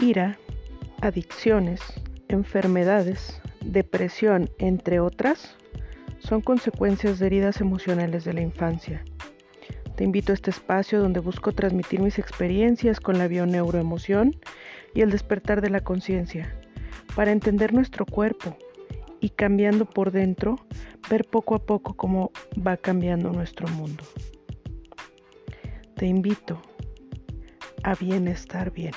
ira, adicciones, enfermedades, depresión, entre otras, son consecuencias de heridas emocionales de la infancia. Te invito a este espacio donde busco transmitir mis experiencias con la bioneuroemoción y el despertar de la conciencia, para entender nuestro cuerpo y cambiando por dentro, ver poco a poco cómo va cambiando nuestro mundo. Te invito a bienestar bien.